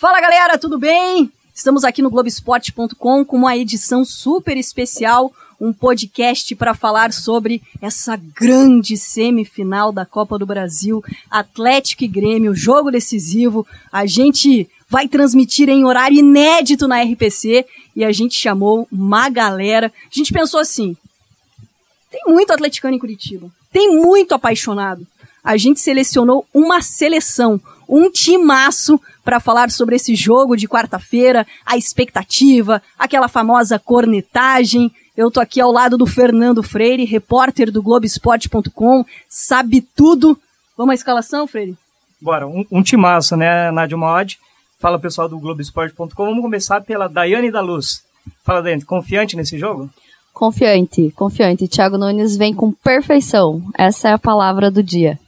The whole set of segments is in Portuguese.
Fala galera, tudo bem? Estamos aqui no Globesport.com com uma edição super especial, um podcast para falar sobre essa grande semifinal da Copa do Brasil, Atlético e Grêmio, jogo decisivo. A gente vai transmitir em horário inédito na RPC e a gente chamou uma galera. A gente pensou assim: tem muito atleticano em Curitiba, tem muito apaixonado. A gente selecionou uma seleção, um timaço para falar sobre esse jogo de quarta-feira, a expectativa, aquela famosa cornetagem. Eu tô aqui ao lado do Fernando Freire, repórter do Globoesporte.com, sabe tudo. Vamos à escalação, Freire? Bora, um, um timaço, né, Nádia Mod? Fala pessoal do Globoesporte.com. Vamos começar pela Daiane da Luz. Fala, Daiane, confiante nesse jogo? Confiante, confiante. Thiago Nunes vem com perfeição. Essa é a palavra do dia.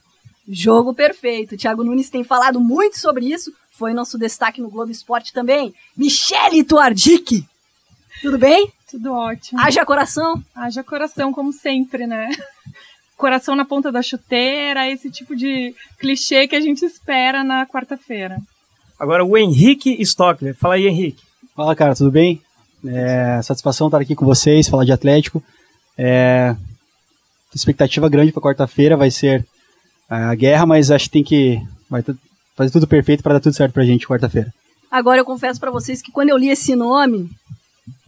Jogo perfeito. Thiago Nunes tem falado muito sobre isso. Foi nosso destaque no Globo Esporte também. Michele Tuardic. Tudo bem? Tudo ótimo. Haja coração? Haja coração, como sempre, né? Coração na ponta da chuteira, esse tipo de clichê que a gente espera na quarta-feira. Agora o Henrique Stockler. Fala aí, Henrique. Fala, cara, tudo bem? É, satisfação estar aqui com vocês, falar de Atlético. É, expectativa grande para quarta-feira vai ser a guerra, mas acho que tem que vai fazer tudo perfeito para dar tudo certo pra gente quarta-feira. Agora eu confesso para vocês que quando eu li esse nome,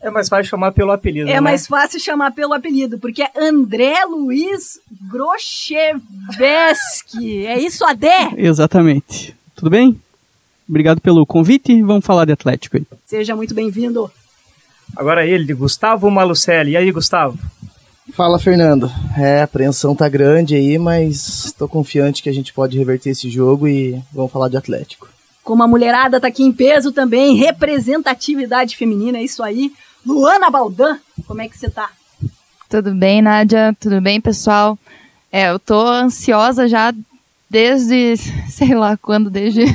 é mais fácil chamar pelo apelido, É né? mais fácil chamar pelo apelido, porque é André Luiz Grochevski. É isso, Adé? Exatamente. Tudo bem? Obrigado pelo convite. Vamos falar de Atlético aí. Seja muito bem-vindo. Agora ele, Gustavo Malucelli. E aí, Gustavo? Fala, Fernando. É, a apreensão tá grande aí, mas tô confiante que a gente pode reverter esse jogo e vamos falar de Atlético. Como a mulherada tá aqui em peso também, representatividade feminina, é isso aí. Luana Baldan, como é que você tá? Tudo bem, Nádia? Tudo bem, pessoal? É, eu tô ansiosa já desde, sei lá quando, desde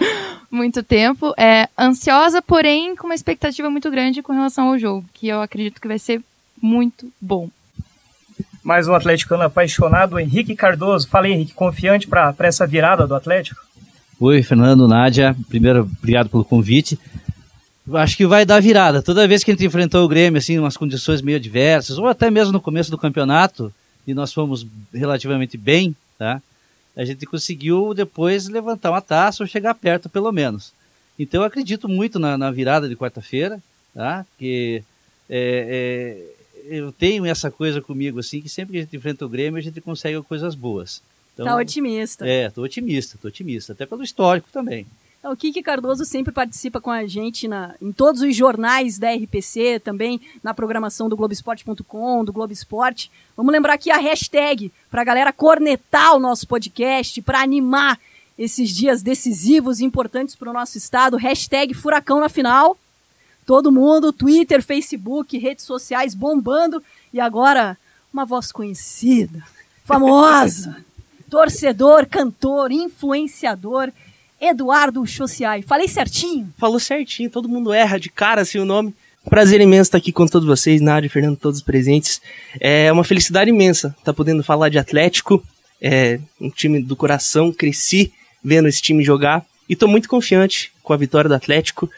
muito tempo. É, ansiosa, porém com uma expectativa muito grande com relação ao jogo, que eu acredito que vai ser muito bom. Mais um atleticano apaixonado, Henrique Cardoso. Fala aí, Henrique, confiante para essa virada do Atlético? Oi, Fernando, Nádia. Primeiro, obrigado pelo convite. Acho que vai dar virada. Toda vez que a gente enfrentou o Grêmio, assim, umas condições meio adversas, ou até mesmo no começo do campeonato, e nós fomos relativamente bem, tá? A gente conseguiu depois levantar uma taça ou chegar perto, pelo menos. Então, eu acredito muito na, na virada de quarta-feira, tá? Que é, é, eu tenho essa coisa comigo, assim, que sempre que a gente enfrenta o Grêmio, a gente consegue coisas boas. Então, tá otimista. É, tô otimista, tô otimista. Até pelo histórico também. O Kiki Cardoso sempre participa com a gente na, em todos os jornais da RPC, também na programação do Globoesporte.com, do Globo Esporte. Vamos lembrar aqui a hashtag para a galera cornetar o nosso podcast, para animar esses dias decisivos e importantes para o nosso estado. Hashtag Furacão na final. Todo mundo, Twitter, Facebook, redes sociais bombando. E agora, uma voz conhecida, famosa, torcedor, cantor, influenciador Eduardo Chociai. Falei certinho? Falou certinho, todo mundo erra de cara assim o nome. Prazer imenso estar aqui com todos vocês, Nádia, Fernando, todos presentes. É uma felicidade imensa estar podendo falar de Atlético, é um time do coração, cresci vendo esse time jogar e estou muito confiante com a vitória do Atlético.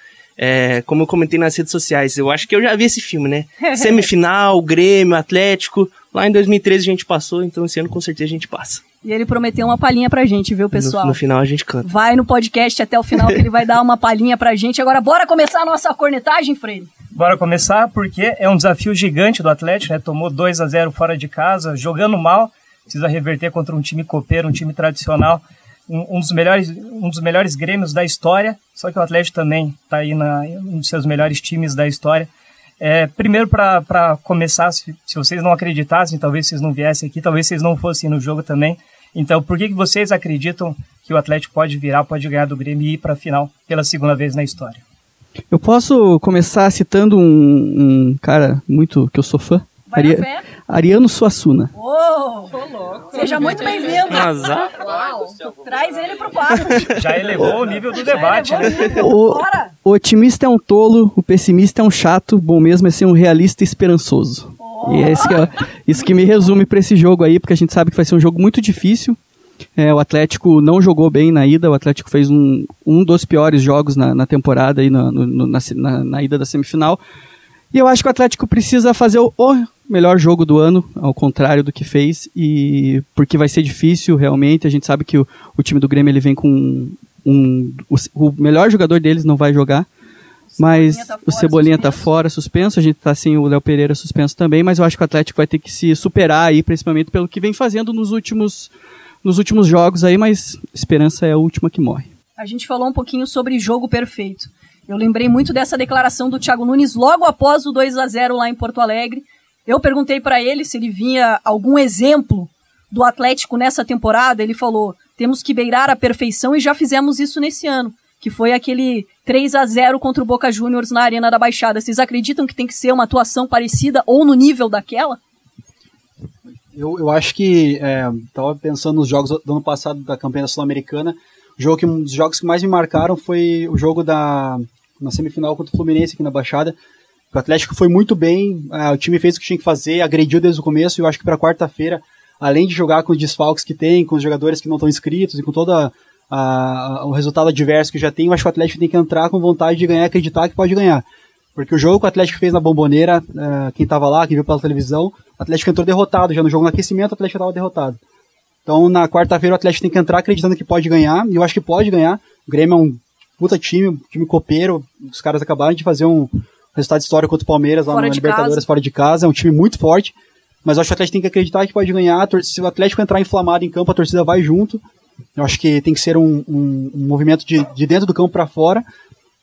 É, como eu comentei nas redes sociais, eu acho que eu já vi esse filme, né? Semifinal, Grêmio, Atlético. Lá em 2013 a gente passou, então esse ano com certeza a gente passa. E ele prometeu uma palhinha pra gente, viu, pessoal? No, no, final a gente canta. Vai no podcast até o final que ele vai dar uma palhinha pra gente. Agora, bora começar a nossa cornetagem, Freire? Bora começar, porque é um desafio gigante do Atlético, né? Tomou 2 a 0 fora de casa, jogando mal, precisa reverter contra um time copeiro, um time tradicional, um, um dos melhores, um dos melhores grêmios da história. Só que o Atlético também tá aí na um dos seus melhores times da história. É, primeiro, para começar, se, se, vocês não acreditassem, talvez vocês não viessem aqui, talvez vocês não fossem no jogo também. Então, por que, que vocês acreditam que o Atlético pode virar, pode ganhar do Grêmio e ir para a final pela segunda vez na história? Eu posso começar citando um, um cara muito que eu sou fã. Vai Ari... Ariano Suassuna. Oh, Seja muito bem-vindo. Traz ele pro quadro. Já elevou o nível do debate, né? O, o otimista é um tolo, o pessimista é um chato, bom mesmo é ser um realista esperançoso. Oh. E é isso que, é, isso que me resume para esse jogo aí, porque a gente sabe que vai ser um jogo muito difícil. É, o Atlético não jogou bem na ida, o Atlético fez um, um dos piores jogos na, na temporada, aí na, no, na, na, na, ida da semifinal. E eu acho que o Atlético precisa fazer o, o, melhor jogo do ano, ao contrário do que fez, e porque vai ser difícil realmente. A gente sabe que o, o time do Grêmio ele vem com um, o, o melhor jogador deles não vai jogar. Mas tá o Cebolinha está fora, suspenso. A gente está sem o Léo Pereira suspenso também. Mas eu acho que o Atlético vai ter que se superar aí, principalmente pelo que vem fazendo nos últimos, nos últimos jogos aí. Mas esperança é a última que morre. A gente falou um pouquinho sobre jogo perfeito. Eu lembrei muito dessa declaração do Thiago Nunes logo após o 2 a 0 lá em Porto Alegre. Eu perguntei para ele se ele vinha algum exemplo do Atlético nessa temporada. Ele falou: temos que beirar a perfeição e já fizemos isso nesse ano que foi aquele 3 a 0 contra o Boca Juniors na Arena da Baixada. Vocês acreditam que tem que ser uma atuação parecida ou no nível daquela? Eu, eu acho que estava é, pensando nos jogos do ano passado da campanha sul-americana. O jogo que um dos jogos que mais me marcaram foi o jogo da na semifinal contra o Fluminense aqui na Baixada. O Atlético foi muito bem, é, o time fez o que tinha que fazer, agrediu desde o começo. E eu acho que para quarta-feira, além de jogar com os desfalques que tem, com os jogadores que não estão inscritos e com toda a, o resultado adverso que já tem, eu acho que o Atlético tem que entrar com vontade de ganhar, acreditar que pode ganhar. Porque o jogo que o Atlético fez na Bomboneira, uh, quem estava lá, quem viu pela televisão, o Atlético entrou derrotado. Já no jogo no aquecimento, o Atlético estava derrotado. Então, na quarta-feira, o Atlético tem que entrar acreditando que pode ganhar, e eu acho que pode ganhar. O Grêmio é um puta time, um time copeiro. Os caras acabaram de fazer um resultado histórico contra o Palmeiras lá fora no Libertadores, casa. fora de casa. É um time muito forte. Mas eu acho que o Atlético tem que acreditar que pode ganhar. Se o Atlético entrar inflamado em campo, a torcida vai junto. Eu acho que tem que ser um, um, um movimento de, de dentro do campo para fora.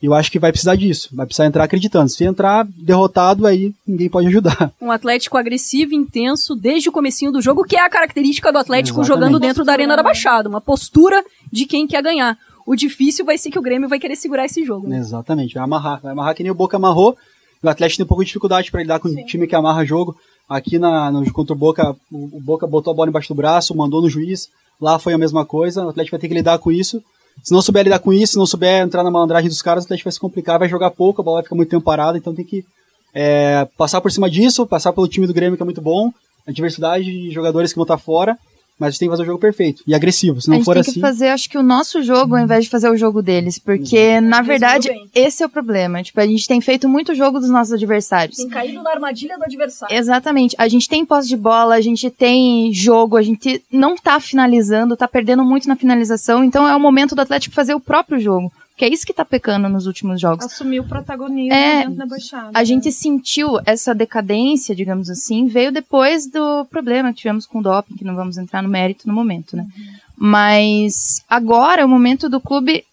E eu acho que vai precisar disso. Vai precisar entrar acreditando. Se entrar derrotado, aí ninguém pode ajudar. Um Atlético agressivo, intenso, desde o comecinho do jogo, que é a característica do Atlético Exatamente. jogando dentro da Arena da Baixada. Uma postura de quem quer ganhar. O difícil vai ser que o Grêmio vai querer segurar esse jogo. Né? Exatamente. Vai amarrar. Vai amarrar que nem o Boca amarrou. O Atlético tem um pouco de dificuldade para lidar com Sim. um time que amarra jogo. Aqui na, no, contra o Boca, o, o Boca botou a bola embaixo do braço, mandou no juiz Lá foi a mesma coisa, o Atlético vai ter que lidar com isso. Se não souber lidar com isso, se não souber entrar na malandragem dos caras, o Atlético vai se complicar, vai jogar pouco, a bola vai ficar muito tempo parada, então tem que é, passar por cima disso, passar pelo time do Grêmio que é muito bom, a diversidade de jogadores que vão estar fora, mas a gente tem que fazer o jogo perfeito e agressivo. Se não for assim. A gente tem que assim- fazer, acho que o nosso jogo ao invés de fazer o jogo deles, porque Exato. na verdade esse é o problema. Tipo, a gente tem feito muito jogo dos nossos adversários. Tem caído na armadilha do adversário. Exatamente. A gente tem posse de bola, a gente tem jogo, a gente não tá finalizando, tá perdendo muito na finalização, então é o momento do Atlético fazer o próprio jogo. Que é isso que tá pecando nos últimos jogos. Assumir o protagonismo é, dentro da baixada. A né? gente sentiu essa decadência, digamos assim, veio depois do problema que tivemos com o doping, que não vamos entrar no mérito no momento, né? Uhum. Mas agora é o momento do clube,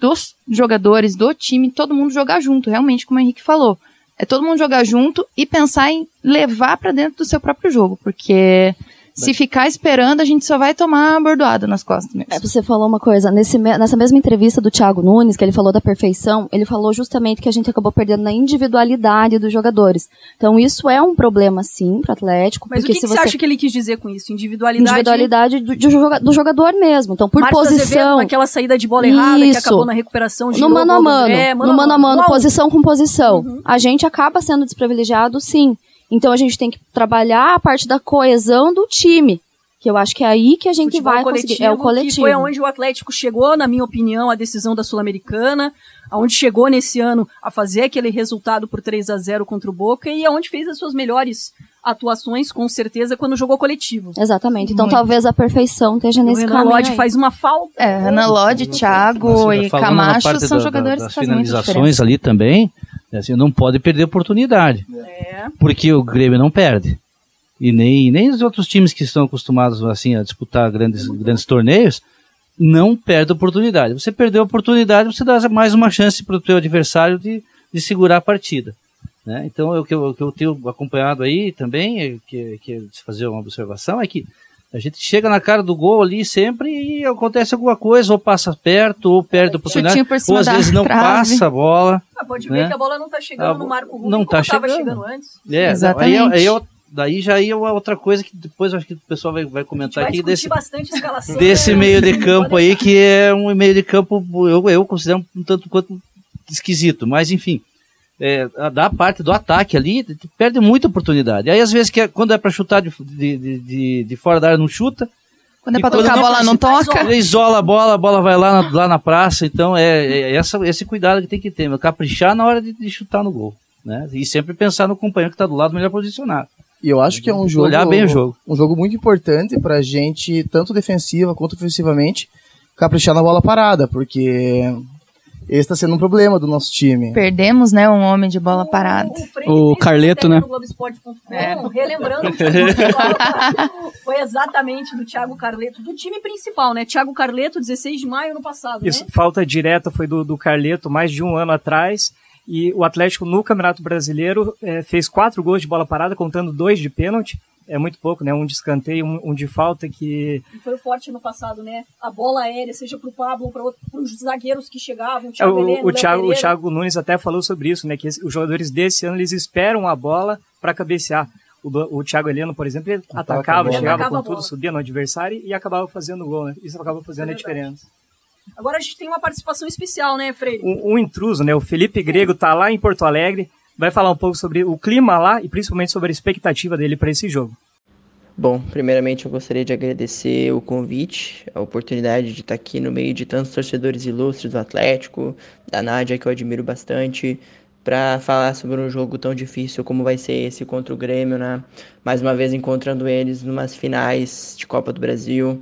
dos jogadores, do time, todo mundo jogar junto, realmente, como o Henrique falou. É todo mundo jogar junto e pensar em levar para dentro do seu próprio jogo, porque se ficar esperando, a gente só vai tomar bordoada nas costas mesmo. É, você falou uma coisa, nesse, nessa mesma entrevista do Thiago Nunes, que ele falou da perfeição, ele falou justamente que a gente acabou perdendo na individualidade dos jogadores. Então isso é um problema, sim, pro Atlético. Mas porque o que, se que você acha que ele quis dizer com isso? Individualidade? Individualidade do, do, do jogador mesmo. Então, por Marcos posição... Azevedo, aquela saída de bola errada isso. que acabou na recuperação. No mano a mano. É, mano, no mano a mano, posição com posição. Uhum. A gente acaba sendo desprivilegiado, sim. Então a gente tem que trabalhar a parte da coesão do time. Que eu acho que é aí que a gente Futebol vai conseguir. É o coletivo. Que foi onde o Atlético chegou, na minha opinião, a decisão da Sul-Americana, aonde chegou nesse ano a fazer aquele resultado por 3 a 0 contra o Boca e aonde fez as suas melhores atuações, com certeza, quando jogou coletivo. Exatamente. Então Muito. talvez a perfeição esteja nesse o caminho. O Lodge faz uma falta. É, Renan Lodge, Thiago e Camacho são da, jogadores da, das que fazem finalizações ali também, assim, não pode perder oportunidade. É. Porque o Grêmio não perde e nem, nem os outros times que estão acostumados assim a disputar grandes, grandes torneios não perde oportunidade. Você perdeu a oportunidade, você dá mais uma chance para o teu adversário de, de segurar a partida. Né? Então, o que, eu, o que eu tenho acompanhado aí também, é que, que é fazer uma observação, é que a gente chega na cara do gol ali sempre e acontece alguma coisa, ou passa perto, ou perde a oportunidade, ou às vezes não trave. passa a bola. Ah, pode ver né? que a bola não está chegando a, no marco ruim não está chegando. chegando antes. É, Exatamente. Aí, aí eu Daí já ia outra coisa que depois acho que o pessoal vai, vai comentar vai aqui desse, desse né? meio de campo aí, que é um meio de campo, eu, eu considero um tanto quanto esquisito, mas enfim, é, da parte do ataque ali, perde muita oportunidade. Aí às vezes que é, quando é para chutar de, de, de, de, fora da área não chuta, Quando é pra tocar a bola, não toca. Ele isola a bola, a bola vai lá na, lá na praça. Então é, é essa, esse cuidado que tem que ter. Caprichar na hora de, de chutar no gol. Né? E sempre pensar no companheiro que está do lado melhor posicionado. E eu acho que é um jogo. Olhar bem o jogo. Um jogo muito importante pra gente, tanto defensiva quanto ofensivamente, caprichar na bola parada, porque esse está sendo um problema do nosso time. Perdemos, né, um homem de bola parada. O, o Carleto, né? É. Relembrando, foi exatamente do Thiago Carleto, do time principal, né? Thiago Carleto, 16 de maio ano passado. Isso, né? falta direta foi do, do Carleto, mais de um ano atrás. E o Atlético no Campeonato Brasileiro é, fez quatro gols de bola parada, contando dois de pênalti. É muito pouco, né? Um de escanteio, um, um de falta que. E foi forte no passado, né? A bola aérea, seja para o Pablo, para os zagueiros que chegavam. O, é, o, Heleno, o, Thiago, o Thiago Nunes até falou sobre isso, né? Que os jogadores desse ano eles esperam a bola para cabecear. O, o Thiago Heleno, por exemplo, ele atacava, chegava atacava com tudo, subia no adversário e acabava fazendo gol, né? Isso acaba fazendo é a diferença. Agora a gente tem uma participação especial, né, Freire? Um, um intruso, né? O Felipe Grego tá lá em Porto Alegre, vai falar um pouco sobre o clima lá e principalmente sobre a expectativa dele para esse jogo. Bom, primeiramente eu gostaria de agradecer o convite, a oportunidade de estar aqui no meio de tantos torcedores ilustres do Atlético, da Nádia, que eu admiro bastante, para falar sobre um jogo tão difícil como vai ser esse contra o Grêmio, né? Mais uma vez encontrando eles numas finais de Copa do Brasil.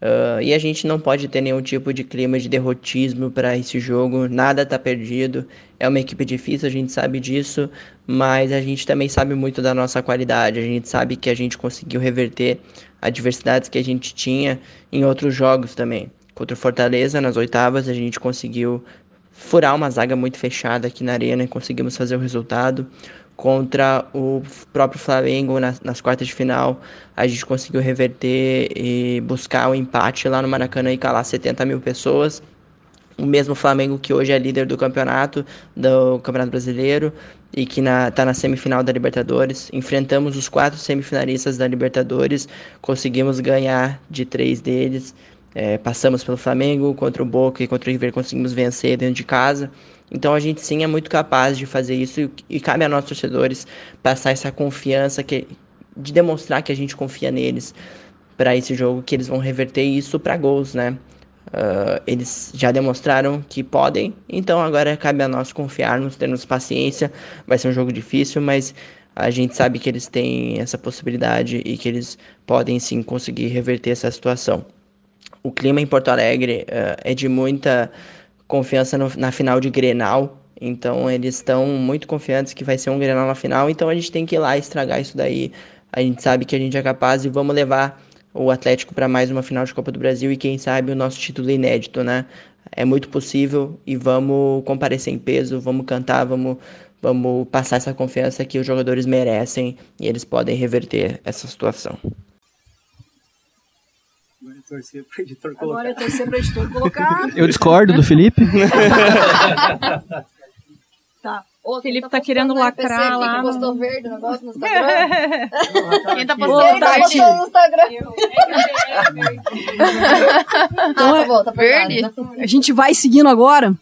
Uh, e a gente não pode ter nenhum tipo de clima de derrotismo para esse jogo, nada está perdido. É uma equipe difícil, a gente sabe disso, mas a gente também sabe muito da nossa qualidade. A gente sabe que a gente conseguiu reverter adversidades que a gente tinha em outros jogos também. Contra o Fortaleza, nas oitavas, a gente conseguiu furar uma zaga muito fechada aqui na arena e conseguimos fazer o resultado contra o próprio Flamengo nas, nas, quartas de final. A gente conseguiu reverter e buscar o um empate lá no Maracanã e calar 70 mil pessoas. O mesmo Flamengo que hoje é líder do campeonato, do Campeonato Brasileiro, e que está na semifinal da Libertadores. Enfrentamos os quatro semifinalistas da Libertadores, conseguimos ganhar de três deles. É, passamos pelo Flamengo, contra o Boca e contra o River conseguimos vencer dentro de casa. Então a gente sim é muito capaz de fazer isso e, e cabe a nós torcedores passar essa confiança que, de demonstrar que a gente confia neles para esse jogo, que eles vão reverter isso para gols, né? Uh, eles já demonstraram que podem, então agora cabe a nós confiarmos, termos paciência. Vai ser um jogo difícil, mas a gente sabe que eles têm essa possibilidade e que eles podem sim conseguir reverter essa situação. O clima em Porto Alegre uh, é de muita confiança no, na final de Grenal. Então eles estão muito confiantes que vai ser um Grenal na final. Então a gente tem que ir lá estragar isso daí. A gente sabe que a gente é capaz e vamos levar o Atlético para mais uma final de Copa do Brasil e quem sabe o nosso título inédito, né? É muito possível e vamos comparecer em peso, vamos cantar, vamos, vamos passar essa confiança que os jogadores merecem e eles podem reverter essa situação torcer pro editor colocar. Agora é torcer pro editor colocar. Eu discordo do Felipe. tá. O Felipe tá, tá querendo lacrar lá. Quem postou verde o negócio no Instagram? Quem tá postando Quem tá postando no Instagram? então, ah, tá bom, tá verde. A gente vai seguindo agora.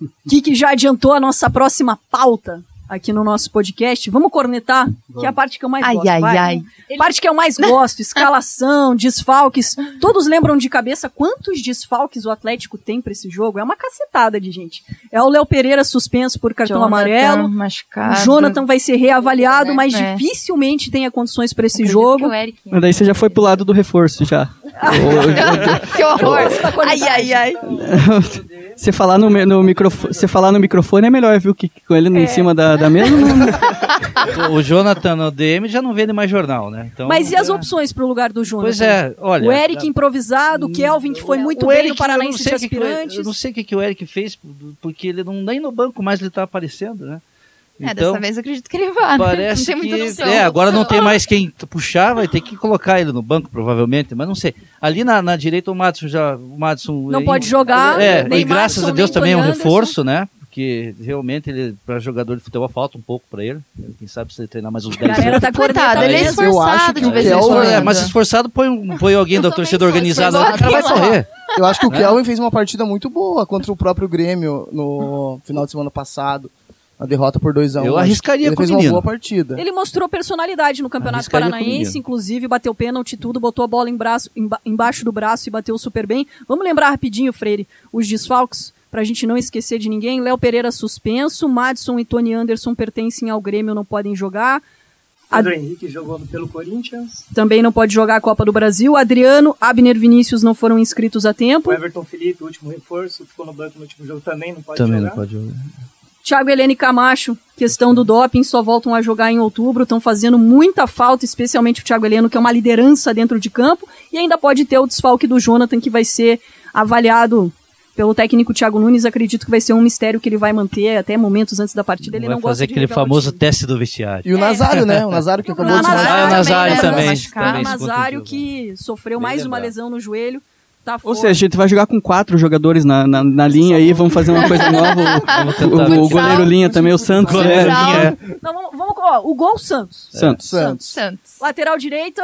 O que, que já adiantou a nossa próxima pauta? Aqui no nosso podcast. Vamos cornetar, Vamos. que é a parte que eu mais ai, gosto. Ai, vai. ai, Parte que eu mais gosto, escalação, desfalques. Todos lembram de cabeça quantos desfalques o Atlético tem para esse jogo? É uma cacetada de gente. É o Léo Pereira suspenso por cartão Jonathan, amarelo. Machucado. O Jonathan vai ser reavaliado, mas é. dificilmente tenha condições para esse jogo. Mas daí você já foi pro lado do reforço já. que horror. Ai, ai, ai. Você falar no, no microfone, você falar no microfone é melhor, viu? Que com ele é. em cima da, da mesa. Não... o Jonathan no DM já não vende mais jornal, né? Então, Mas e as é... opções para o lugar do Jonathan? Pois é, olha. O Eric improvisado, o Kelvin que foi muito bem Eric, no Paranaense de aspirantes. Que, eu não sei o que, que o Eric fez, porque ele não nem no banco mais ele está aparecendo, né? É, então, dessa vez eu acredito que ele vai. Né? Parece não tem que, noção. É, agora não tem mais quem puxar, vai ter que colocar ele no banco, provavelmente, mas não sei. Ali na, na direita o Madison já. O Madison, não pode jogar. É, e graças Madison, a Deus também é um reforço, né? Porque realmente ele, para jogador de futebol, falta um pouco para ele. Quem sabe se ele treinar mais uns 10 anos. Ele tá cortado, ele é esforçado de vez em quando. É, mas esforçado põe, um, põe alguém da torcida organizada lá, o cara vai correr. Eu acho que o Kelvin fez uma partida muito boa contra o próprio Grêmio no final de semana passado. a derrota por 2 a 1 Eu arriscaria Ele com fez o uma boa partida. Ele mostrou personalidade no Campeonato Arriscaria Paranaense, inclusive bateu pênalti e tudo, botou a bola em braço- emba- embaixo do braço e bateu super bem. Vamos lembrar rapidinho, Freire, os desfalques, pra gente não esquecer de ninguém. Léo Pereira suspenso, Madison e Tony Anderson pertencem ao Grêmio, não podem jogar. Pedro Henrique jogou pelo Corinthians. Também não pode jogar a Copa do Brasil. Adriano, Abner Vinícius não foram inscritos a tempo. O Everton Felipe, o último reforço, ficou no banco no último jogo também, não pode Também jogar. não pode jogar. Thiago Helene Camacho, questão do doping, só voltam a jogar em outubro, estão fazendo muita falta, especialmente o Thiago Heleno, que é uma liderança dentro de campo, e ainda pode ter o desfalque do Jonathan, que vai ser avaliado pelo técnico Thiago Nunes, acredito que vai ser um mistério que ele vai manter até momentos antes da partida, ele Vai não gosta fazer de aquele famoso teste do vestiário. E o Nazário, né? O Nazário que acabou de Nazário Ah, o Nazário né? também. também O Nazário que sofreu Bem mais uma lesão no joelho, tá Ou seja, a gente vai jogar com quatro jogadores na, na, na linha aí, vamos fazer uma coisa nova. O, o- o goleiro linha também, o Santos. É, é. Não, vamos, vamos ó, o gol Santos. Santos. Santos. Santos. Lateral direita,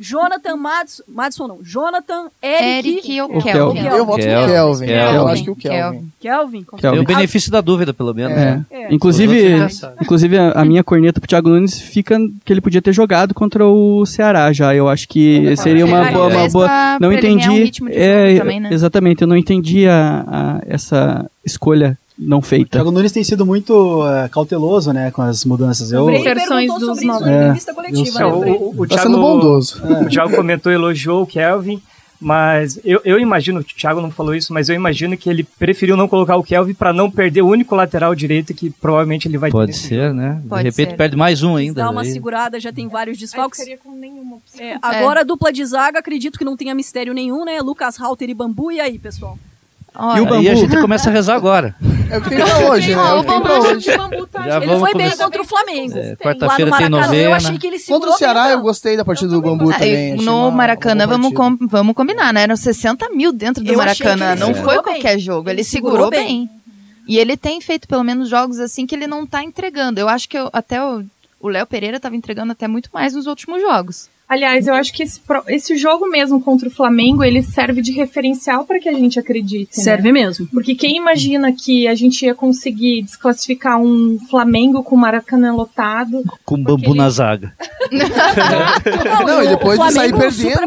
Jonathan Madison, Madison não, Jonathan, Eric, Eric ou Kelvin. Kelvin. Eu voto no Kelvin. Kelvin. Kelvin. Eu acho que o Kelvin. Kelvin. Kelvin. Tem o benefício da dúvida, pelo menos. É. É. Inclusive, inclusive a, a minha corneta pro Thiago Nunes fica que ele podia ter jogado contra o Ceará já. Eu acho que seria uma boa, uma boa. Não entendi. um ritmo de é, também, né? exatamente. Eu não entendi a, a- essa escolha não O feita. Thiago Nunes tem sido muito eh, cauteloso, né, com as mudanças. Eu, O Freire Versões dos sobre isso É, entrevista coletiva, eu né, É, o, o, o Tá Thiago, sendo bondoso. O Thiago comentou, elogiou o Kelvin, mas eu, eu imagino, o Thiago não falou isso, mas eu imagino que ele preferiu não colocar o Kelvin para não perder o único lateral direito que provavelmente ele vai ter. Pode ser, né? Pode de repente ser. perde mais um ainda. dar uma daí. segurada, já tem vários desfalques. Nenhuma opção. É, agora a dupla de zaga, acredito que não tenha mistério nenhum, né? Lucas Halter e Bambu, e aí, pessoal? Olha, E o Bambu? Aí a gente começa a rezar agora. É o que tem pra hoje, né? É o pra hoje. Já Ele vamos foi bem contra o Flamengo. É, quarta-feira tem Maracanã, eu novena. achei que ele segurou Contra o Ceará, bem, eu tá? gostei da partida do Bambu Ah, também. e no Maracanã, vamos, com, vamos combinar, né? Eram 60 mil dentro do Eu Maracanã. Não ele foi segurou qualquer bem. jogo. Ele, Ele segurou, segurou bem. bem. E ele tem feito pelo menos jogos assim que ele não tá entregando. Eu acho que eu- até o o Léo Pereira tava entregando até muito mais nos últimos jogos. Aliás, eu acho que esse, esse jogo mesmo contra o Flamengo, ele serve de referencial para que a gente acredite. né? Serve mesmo. Porque quem imagina que a gente ia conseguir desclassificar um Flamengo com Maracanã lotado? Com bambu ele- na zaga. Não, e depois o de sair Flamengo super perdendo,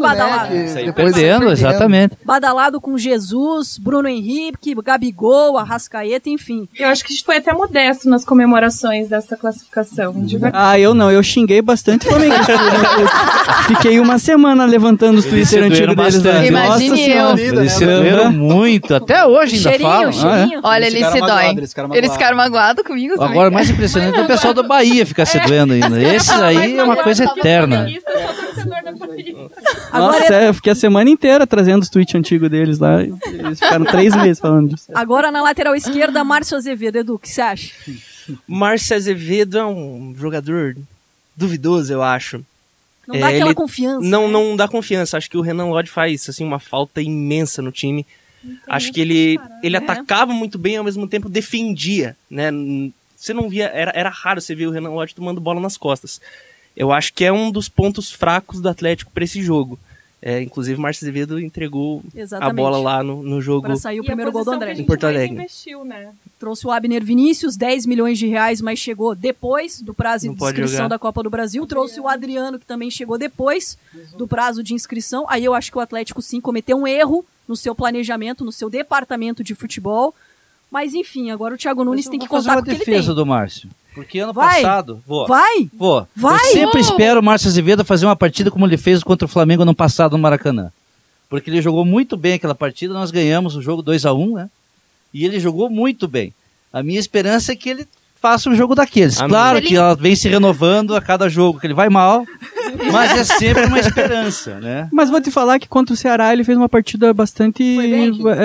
né? Sair depois de sair perdendo, exatamente. Badalado com Jesus, Bruno Henrique, Gabigol, Arrascaeta, enfim. Eu acho que a gente foi até modesto nas comemorações dessa classificação. De verdade. Ah, eu não, eu xinguei bastante o Flamengo. Fiquei uma semana levantando os Eles Twitter antigos deles bastante. Imagine Nossa eu. senhora. Eles se doeram muito. Até hoje ainda Cheirinho, falam. cheirinho. Olha, Eles ele se magoados, eles ficaram Eles magoados. ficaram magoados comigo. também. Agora, o mais impressionante é o pessoal do Bahia ficar se doendo ainda. Esses aí é uma coisa eterna. Agora, Nossa, é, eu fiquei a semana inteira trazendo os tweets antigos deles lá. Eles ficaram três meses falando disso. agora na lateral esquerda, Márcio Azevedo. Edu, o que você acha? Márcio Azevedo é um jogador duvidoso, eu acho. Não dá É, aquela confiança. Não, né? não dá confiança. Acho que o Renan Lodge faz assim uma falta imensa no time. Acho que ele ele É. atacava muito bem e ao mesmo tempo defendia, né? Você não via, era, era raro você ver o Renan Lodge tomando bola nas costas. Eu acho que é um dos pontos fracos do Atlético para esse jogo. É, inclusive, o Márcio Azevedo entregou Exatamente. a bola lá no, no jogo. Pra sair o E a primeiro gol do André. a gente Em Porto mais Alegre. investiu, né? Trouxe o Abner Vinícius, 10 milhões de reais, mas chegou depois do prazo Não de inscrição da Copa do Brasil. Trouxe o Adriano, que também chegou depois do prazo de inscrição. Aí eu acho que o Atlético sim cometeu um erro no seu planejamento, no seu departamento de futebol. Mas enfim, agora o Thiago Nunes tem que fazer contar uma com o que ele defesa do Márcio. Porque ano Vai. passado. Vou. Vai! Vou. Vai! Eu sempre Oh! espero o Márcio Azevedo fazer uma partida como ele fez contra o Flamengo ano passado no Maracanã. Porque ele jogou muito bem aquela partida, nós ganhamos o jogo 2 a 1 né? E ele jogou muito bem. A minha esperança é que ele faça um jogo daqueles. Amém. Claro Ele- que ela vem se renovando a cada jogo, que ele vai mal, mas é sempre uma esperança, né? Mas vou te falar que contra o Ceará ele fez uma partida bastante. Foi bem? É,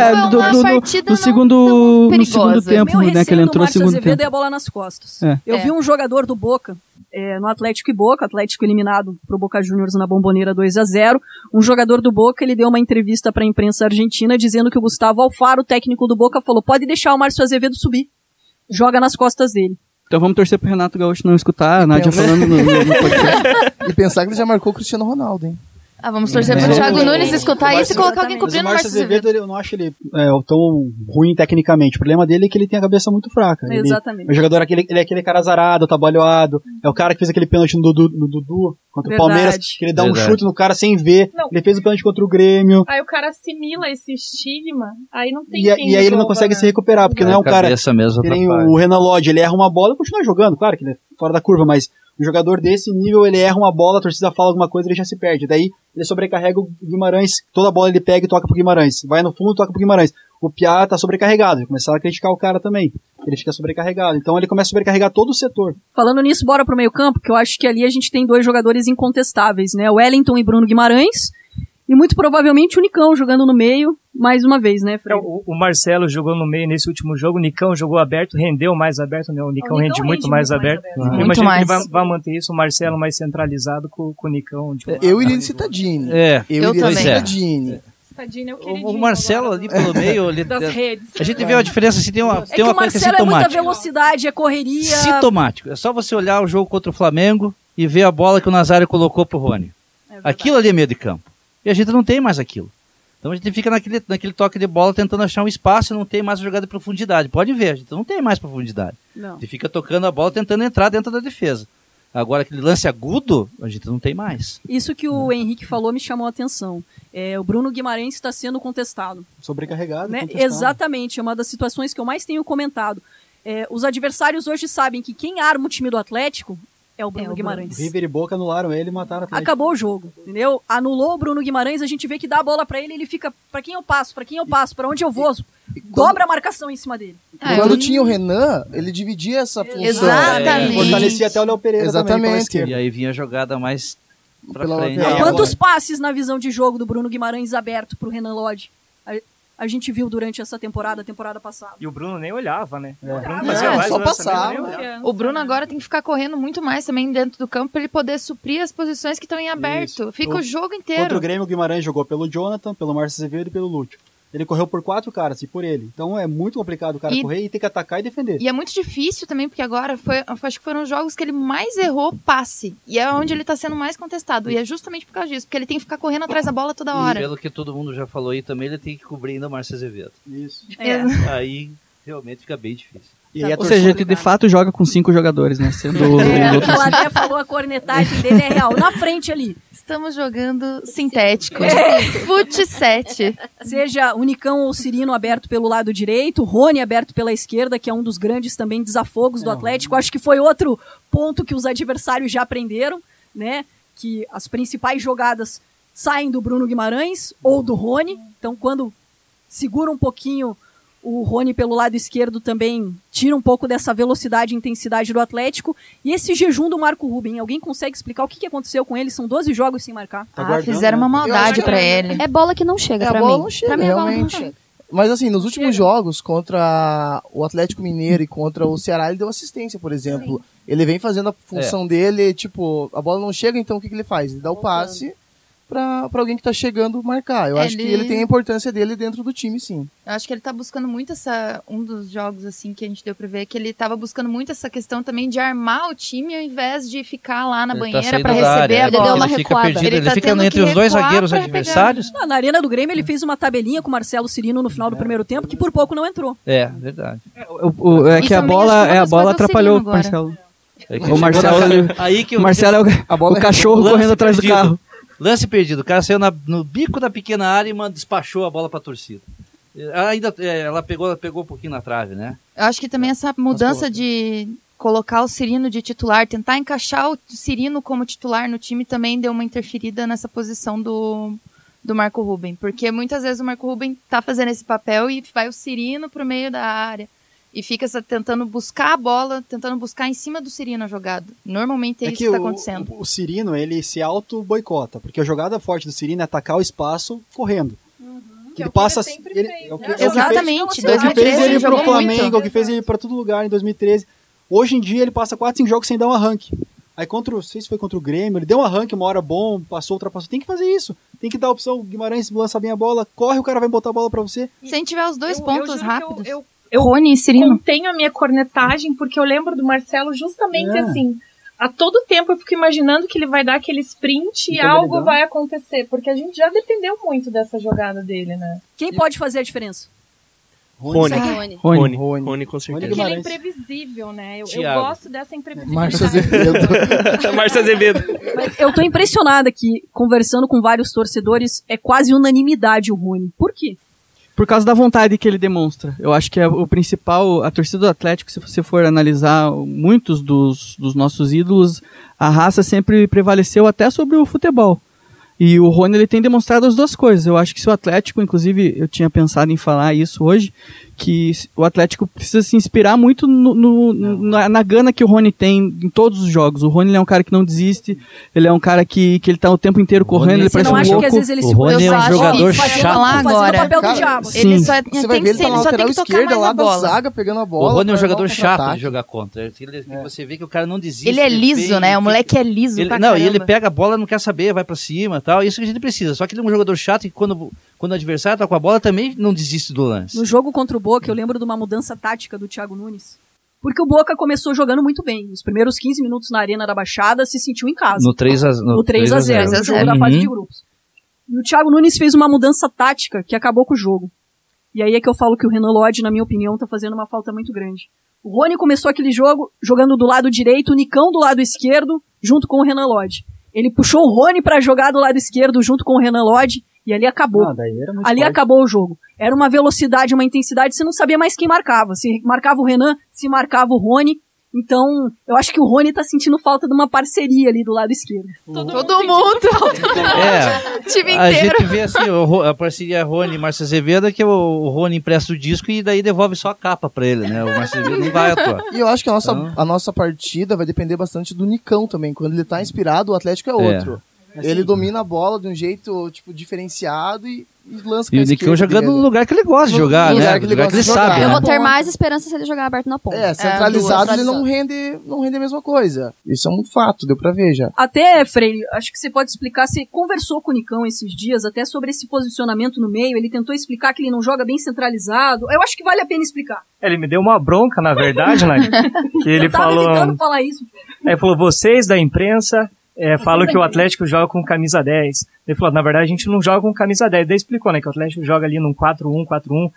é, do, do- partida não segundo, no segundo tempo, Meu né? Que ele entrou no Márcio segundo Azevedo tempo. é a bola nas costas. É. Eu É. vi um jogador do Boca, é, no Atlético e Boca, Atlético eliminado pro Boca Juniors na Bomboneira 2 a 0 Um jogador do Boca, ele deu uma entrevista pra imprensa argentina dizendo que o Gustavo Alfaro, técnico do Boca, falou: pode deixar o Márcio Azevedo subir. Joga nas costas dele. Então vamos torcer pro Renato Gaúcho não escutar a Nádia pensa- falando no, no- no podcast. E pensar que ele já marcou o Cristiano Ronaldo, hein? Ah, vamos torcer pro Thiago Nunes escutar isso e colocar alguém cobrindo o Márcio Azevedo. Eu não acho ele é, tão ruim tecnicamente. O problema dele é que ele tem a cabeça muito fraca. Ele, Exatamente. o jogador, aquele, ele é aquele cara azarado, trabalhado. É o cara que fez aquele pênalti no Dudu, no Dudu contra Verdade. o Palmeiras, que ele dá um Verdade. chute no cara sem ver. Não. Ele fez o pênalti contra o Grêmio. Aí o cara assimila esse estigma, aí não tem E, e aí ele não consegue né? se recuperar, porque não é um cara. cabeça mesmo que nem atrapalha. o Renan Lodge, ele erra uma bola e continua jogando, claro que ele é fora da curva, mas um jogador desse nível, ele erra uma bola, a torcida fala alguma coisa, ele já se perde. Daí ele sobrecarrega o Guimarães, toda bola ele pega e toca pro Guimarães. Vai no fundo, toca pro Guimarães. O Piá tá sobrecarregado, começaram a criticar o cara também. Ele fica sobrecarregado. Então ele começa a sobrecarregar todo o setor. Falando nisso, bora pro meio campo, que eu acho que ali a gente tem dois jogadores incontestáveis, né? Wellington e Bruno Guimarães. E muito provavelmente o Nicão jogando no meio, mais uma vez, né, Fred? Então, o, o Marcelo jogou no meio nesse último jogo, o Nicão jogou aberto, rendeu mais aberto, né? O Nicão, Nicão rende, rende muito mais muito mais aberto. aberto. Eu Muito imagino mais. que ele vai, vai manter isso, o Marcelo mais centralizado com, com o Nicão. de lado. Eu iria de Citadini. É, Eu, Eu iria de também. Citadini. É o, o, o Marcelo ali pelo meio, ele, das redes. a gente vê a diferença, assim, tem uma, É tem que uma o coisa que é Marcelo é muita sintomática. velocidade, é correria. Sintomático. É só você olhar o jogo contra o Flamengo e ver a bola que o Nazário colocou pro Rony. É. Aquilo ali é meio de campo. E a gente não tem mais aquilo. Então a gente fica naquele, naquele toque de bola tentando achar um espaço e não tem mais jogada de profundidade. Pode ver, a gente não tem mais profundidade. Não. A gente fica tocando a bola tentando entrar dentro da defesa. Agora aquele lance agudo, a gente não tem mais. Isso que o Henrique falou me chamou a atenção. É, o Bruno Guimarães está sendo contestado. Sobrecarregado. né? contestado. Exatamente, é uma das situações que eu mais tenho comentado. É, os adversários hoje sabem que quem arma o time do Atlético é o Bruno É o Guimarães. River e Boca anularam ele e mataram o Atlético. Acabou o jogo, entendeu? Anulou o Bruno Guimarães, a gente vê que dá a bola pra ele, ele fica, pra quem eu passo, pra quem eu passo, pra onde eu vou, dobra a marcação em cima dele. Ah, Quando tinha o Renan, ele dividia essa função. Exatamente. Fortalecia até o Léo Pereira também, Exatamente. esquerda. E aí vinha a jogada mais pra Pela frente. É, Quantos passes na visão de jogo do Bruno Guimarães aberto pro Renan Lodge? A, gente viu durante essa temporada, a temporada passada. E o Bruno nem olhava, né? O Bruno É, fazia mais só passava. O Bruno agora tem que ficar correndo muito mais também dentro do campo para ele poder suprir as posições que estão em aberto. Isso. Fica O- o jogo Contra inteiro. o Grêmio, o Guimarães jogou pelo Jonathan, pelo Márcio Azevedo e pelo Lúcio. Ele correu por quatro caras e por ele. Então é muito complicado o cara E- correr e ter que atacar e defender. E é muito difícil também, porque agora foi, acho que foram os jogos que ele mais errou passe. E é onde ele tá sendo mais contestado. E é justamente por causa disso, porque ele tem que ficar correndo atrás da bola toda E hora. pelo que todo mundo já falou aí também, ele tem que cobrir ainda o Márcio Azevedo. Isso. É. Aí realmente fica bem difícil. E aí a Ou seja, ele de fato joga com cinco jogadores, né? Sendo É, ela até falou a cornetagem dele é real. Na frente ali, Estamos jogando sintético. É. Fute 7. seja o Nicão ou o Cirino aberto pelo lado direito, o Rony aberto pela esquerda, que é um dos grandes também desafogos do Atlético. Acho que foi outro ponto que os adversários já aprenderam, né? Que as principais jogadas saem do Bruno Guimarães ou do Rony. Então, quando segura um pouquinho o Rony pelo lado esquerdo também tira um pouco dessa velocidade e intensidade do Atlético. E esse jejum do Marco Ruben, alguém consegue explicar o que que aconteceu com ele? São 12 jogos sem marcar. Tá Ah, fizeram né? uma maldade que- pra ele. É bola que não chega É, a pra bola mim. não chega, pra mim, a bola não chega. Mas assim, nos últimos jogos contra o Atlético Mineiro e contra o Ceará, ele deu assistência, por exemplo. Ele vem fazendo a função dele, tipo, a bola não chega, então o que, que ele faz? Ele dá o passe pra, pra alguém que tá chegando marcar. Eu acho que Ele- ele tem a importância dele dentro do time, sim. Eu acho que ele tá buscando muito essa. Um dos jogos, assim, que a gente deu pra ver, que ele tava buscando muito essa questão também de armar o time ao invés de ficar lá na Ele tá banheira pra da receber área, a Ele bola. deu uma ele fica recuada. perdido, Ele ele, tá fica entre os dois zagueiros adversários. Na Arena do Grêmio ele fez uma tabelinha com o Marcelo Cirino no final do primeiro tempo, que por pouco não entrou. É, verdade. O- o- é que a também bola, é, a bola é atrapalhou o. Marcelo. O Marcelo, ele- aí que O Marcelo é o, A bola o cachorro correndo atrás do carro. Lance perdido. O cara saiu na- no bico da pequena área e mano, despachou a bola pra torcida. Ainda, é, ela pegou, ela pegou um pouquinho na trave, né? Eu acho que também essa mudança de colocar o Cirino de titular, tentar encaixar o Cirino como titular no time também deu uma interferida nessa posição do, do Marco Ruben. Porque muitas vezes o Marco Ruben tá fazendo esse papel e vai o Cirino pro meio da área. E fica tentando buscar a bola, tentando buscar em cima do Cirino a jogada. Normalmente é, É isso que que tá o, acontecendo. o Cirino, ele se auto-boicota, porque a jogada forte do Cirino é atacar o espaço correndo. Que é ele o que passa. ele sempre ele- fez, é o que- né? é o que fez- Exatamente, é o que 2013 fez ele ele pro jogou Flamengo, muito. é o que fez ele pra todo lugar em 2013. Hoje em dia ele passa 4, 5 jogos sem dar um arranque. Aí contra, o- não sei se foi contra o Grêmio, ele deu um arranque uma hora bom, passou, ultrapassou. Tem que fazer isso. Tem que dar a opção, o Guimarães lança bem a bola, corre, o cara vai botar a bola pra você. Se a gente tiver os dois Eu- pontos eu- rápidos. eu- eu Rony e Cirino. contenho a minha cornetagem porque eu lembro do Marcelo justamente É. assim. a todo tempo eu fico imaginando que ele vai dar aquele sprint e algo vai acontecer, porque a gente já dependeu muito dessa jogada dele, né? Quem pode fazer a diferença? Rony. Rony. Rony. Rony. Rony, com certeza. Porque ele é imprevisível, né? Eu, eu gosto dessa imprevisibilidade. Márcio Azevedo. Márcio Azevedo. Eu tô impressionada que, conversando com vários torcedores, é quase unanimidade o Rony. Por quê? Por causa da vontade que ele demonstra. Eu acho que é o principal, a torcida do Atlético, se você for analisar muitos dos, dos nossos ídolos, a raça sempre prevaleceu até sobre o futebol. E o Rony ele tem demonstrado as duas coisas. Eu acho que se o Atlético, inclusive, eu tinha pensado em falar isso hoje, que o Atlético precisa se inspirar muito no, no- na, na gana que o Rony tem em todos os jogos. O Rony ele é um cara que não desiste, ele é um cara que, que ele tá o tempo inteiro correndo, ele Você parece não um louco. que às vezes ele O se Rony é um jogador que chato. falar agora. o papel Cara, do diabo. Sim. Ele só Você tem vai que ver ele tá ele na só tem lateral que tocar esquerda mais lá a da bola. zaga, pegando a O bola. Rony é um jogador chato de jogar contra. Ele- Você vê que o cara não desiste. Ele é liso, vem, né? O moleque é liso Ele, pra não, e ele pega a bola, não quer saber, vai pra cima e tal. Isso que a gente precisa. Só que ele é um jogador chato e quando, quando o adversário tá com a bola também não desiste do lance. No jogo contra o Boca, eu lembro de uma mudança tática do Thiago Nunes. Porque o Boca começou jogando muito bem. Nos primeiros 15 minutos na Arena da Baixada, se sentiu em casa. No 3 a, no no 3 a 0 3 a no jogo 0. da fase Uhum. de grupos. E o Thiago Nunes fez uma mudança tática que acabou com o jogo. E aí é que eu falo que o Renan Lodge, na minha opinião, tá fazendo uma falta muito grande. O Rony começou aquele jogo jogando do lado direito, o Nicão do lado esquerdo, junto com o Renan Lodge. Ele puxou o Rony pra jogar do lado esquerdo junto com o Renan Lodge e ali acabou. Ah, daí era muito Ali forte. acabou o jogo. Era uma velocidade, uma intensidade, você não sabia mais quem marcava. Se marcava o Renan, se marcava o Rony. Então, eu acho que o Rony tá sentindo falta de uma parceria ali do lado esquerdo. Todo mundo. É, O time a inteiro. gente vê assim, a parceria Rony e Márcio Azevedo, que o, Rony empresta o disco e daí devolve só a capa pra ele, né? O Márcio Azevedo não vai atuar. E eu acho que a nossa, Então- a nossa partida vai depender bastante do Nicão também. Quando ele tá inspirado, o Atlético é outro. Ele domina a bola de um jeito, tipo, diferenciado e, e lança com E o Nicão jogando dele. no lugar que ele gosta de No jogar, lugar né? que No ele lugar que ele jogar. sabe. Eu né? vou ter mais esperança se ele jogar aberto na ponta. É, centralizado ele não rende, não rende a mesma coisa. Isso é um fato, deu pra ver já. Até, Freire, acho que você pode explicar, você conversou com o Nicão esses dias, até sobre esse posicionamento no meio, ele tentou explicar que ele não joga bem centralizado. Eu acho que vale a pena explicar. Ele me deu uma bronca, na verdade, né? que ele Eu tava falou. tentando falar isso. Ele falou, vocês da imprensa é, falam que o Atlético joga com camisa 10. Ele falou, na verdade a gente não joga com camisa 10. Daí explicou, né, que o Atlético joga ali num 4-1, 4-1,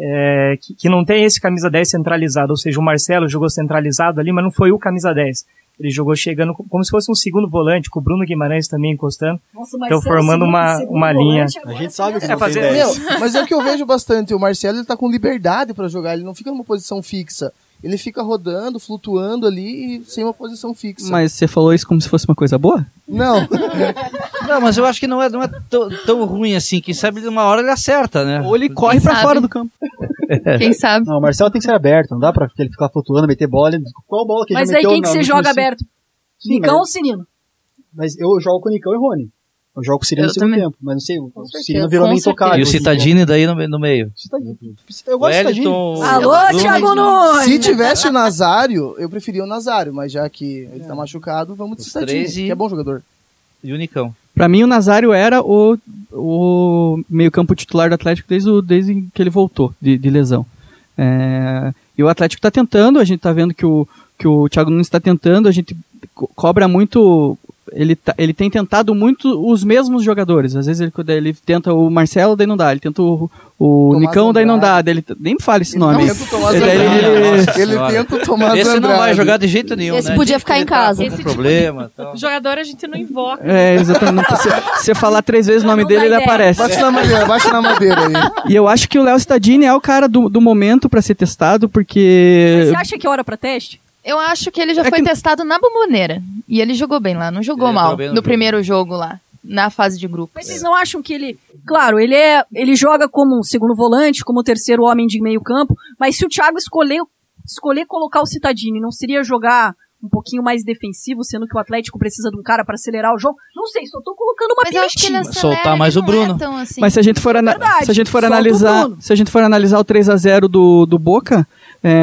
é, que, que não tem esse camisa 10 centralizado. Ou seja, o Marcelo jogou centralizado ali, mas não foi o camisa 10. Ele jogou chegando co- como se fosse um segundo volante, com o Bruno Guimarães também encostando. Nossa, Então formando uma, uma linha. A gente sabe que É não fazer- tem 10. Meu, mas é o que eu vejo bastante. O Marcelo ele tá com liberdade pra jogar. Ele não fica numa posição fixa. Ele fica rodando, flutuando ali e sem uma posição fixa. Mas você falou isso como se fosse uma coisa boa? Não. Não, mas eu acho que não é, não é tão, ruim assim. Quem sabe uma hora ele acerta, né? Ou ele corre pra sabe? fora do campo. Quem sabe? Não, o Marcelo tem que ser aberto, não dá pra ele ficar flutuando, meter bola. Qual bola que ele Mas já aí quem que você joga aberto? Sim, Nicão mas- ou Cirino? Mas eu jogo com o Nicão e Rony. Eu jogo o Cirino no segundo também. tempo, mas não sei, o certeza, Cirino virou meio intocável. E o Citadini daí no, no meio. Citadini. Eu gosto do Citadini. Alô, Thiago Nunes! Se tivesse o Nazário, eu preferia o Nazário, mas já que ele tá machucado, vamos de Citadini, três e- que é bom jogador. E o Nicão. Pra mim, o Nazário era o, o meio-campo titular do Atlético desde, o- desde que ele voltou de, de lesão. É, e o Atlético tá tentando, a gente tá vendo que o, que o Thiago Nunes está tentando, a gente co- cobra muito. Ele, tá- ele tem tentado muito os mesmos jogadores. Às vezes ele, ele tenta o Marcelo, daí não dá. Ele tenta o, o Tomás Nicão, daí não Andrade. dá. Ele, nem me fale esse Ele nome. tenta o Tomás Ele- Andrade. ele- Ele tenta o Tomás Esse não vai Andrade. jogar de jeito nenhum, Esse né? podia ficar em tá casa. com Esse tipo problema. tal. Jogador a gente não invoca. É, exatamente. Se você falar três vezes o nome Não dele, ele ideia. aparece. Bate na madeira, bate na madeira aí. E eu acho que o Léo Stadini é o cara do, do momento pra ser testado, porque. Você acha que é hora pra teste? Eu acho que ele já É foi que- testado na bomboneira. E ele jogou bem lá, não jogou Ele mal no no, primeiro jogo lá, na fase de grupos. Mas vocês não acham que ele. Claro, ele é. Ele joga como um segundo volante, como terceiro homem de meio campo, mas se o Thiago escolher, escolher colocar o Citadini, não seria jogar um pouquinho mais defensivo, sendo que o Atlético precisa de um cara pra acelerar o jogo? Não sei, só tô colocando uma Mas eu acho que ele pimentinha. Soltar mais o é Bruno. tão assim. Mas se a gente for, ana- Verdade, se a gente for analisar, se a gente for analisar o 3 a 0 do, do Boca,